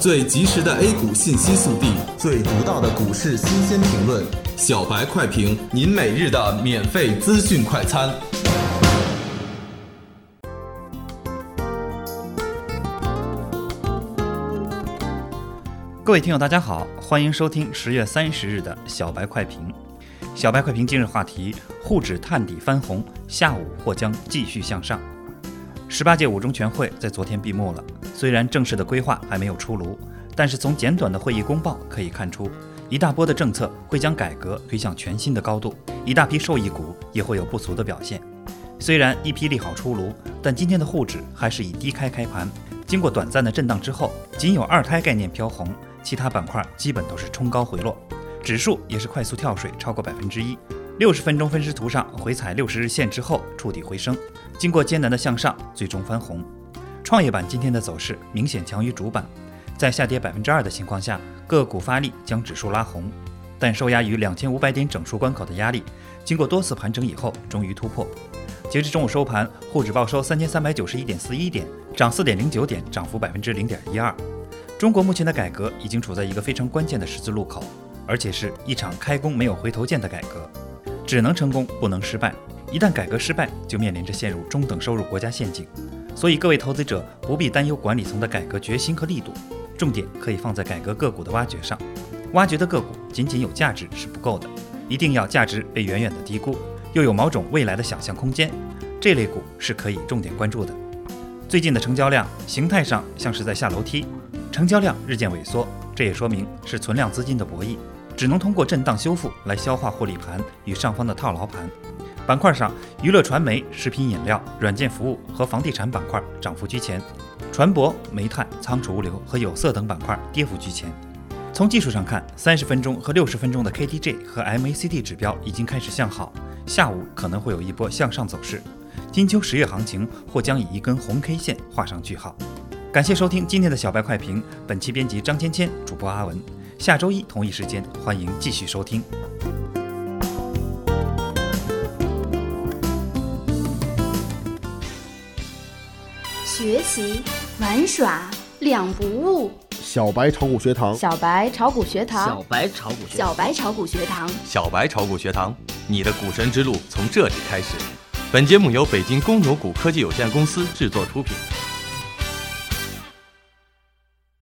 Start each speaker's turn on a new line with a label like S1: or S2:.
S1: 最及时的 A 股信息速递，
S2: 最独到的股市新鲜评论，
S1: 小白快评，您每日的免费资讯快餐。
S3: 各位听友，大家好，欢迎收听十月三十日的小白快评。小白快评今日话题：沪指探底翻红，下午或将继续向上。十八届五中全会在昨天闭幕了，虽然正式的规划还没有出炉，但是从简短的会议公报可以看出，一大波的政策会将改革推向全新的高度，一大批受益股也会有不俗的表现。虽然一批利好出炉，但今天的沪指还是以低开开盘，经过短暂的震荡之后，仅有二胎概念飘红，其他板块基本都是冲高回落，指数也是快速跳水超过百分之一。六十分钟分时图上回踩六十日线之后触底回升。经过艰难的向上，最终翻红。创业板今天的走势明显强于主板，在下跌百分之二的情况下，个股发力将指数拉红，但受压于两千五百点整数关口的压力，经过多次盘整以后，终于突破。截至中午收盘，沪指报收三千三百九十一点四一点，涨四点零九点，涨幅百分之零点一二。中国目前的改革已经处在一个非常关键的十字路口，而且是一场开弓没有回头箭的改革，只能成功不能失败。一旦改革失败，就面临着陷入中等收入国家陷阱。所以各位投资者不必担忧管理层的改革决心和力度，重点可以放在改革个股的挖掘上。挖掘的个股仅仅有价值是不够的，一定要价值被远远的低估，又有某种未来的想象空间，这类股是可以重点关注的。最近的成交量形态上像是在下楼梯，成交量日渐萎缩，这也说明是存量资金的博弈，只能通过震荡修复来消化获利盘与上方的套牢盘。板块上，娱乐传媒、食品饮料、软件服务和房地产板块涨幅居前，船舶、煤炭、仓储物流和有色等板块跌幅居前。从技术上看，三十分钟和六十分钟的 KDJ 和 MACD 指标已经开始向好，下午可能会有一波向上走势。金秋十月行情或将以一根红 K 线画上句号。感谢收听今天的小白快评，本期编辑张芊芊，主播阿文。下周一同一时间，欢迎继续收听。
S4: 学习玩耍两不误。
S5: 小白炒股学堂，
S4: 小白炒股学堂，
S6: 小白炒股学
S4: 小白炒股学堂，
S1: 小白炒股学堂，你的股神之路从这里开始。本节目由北京公牛股科技有限公司制作出品。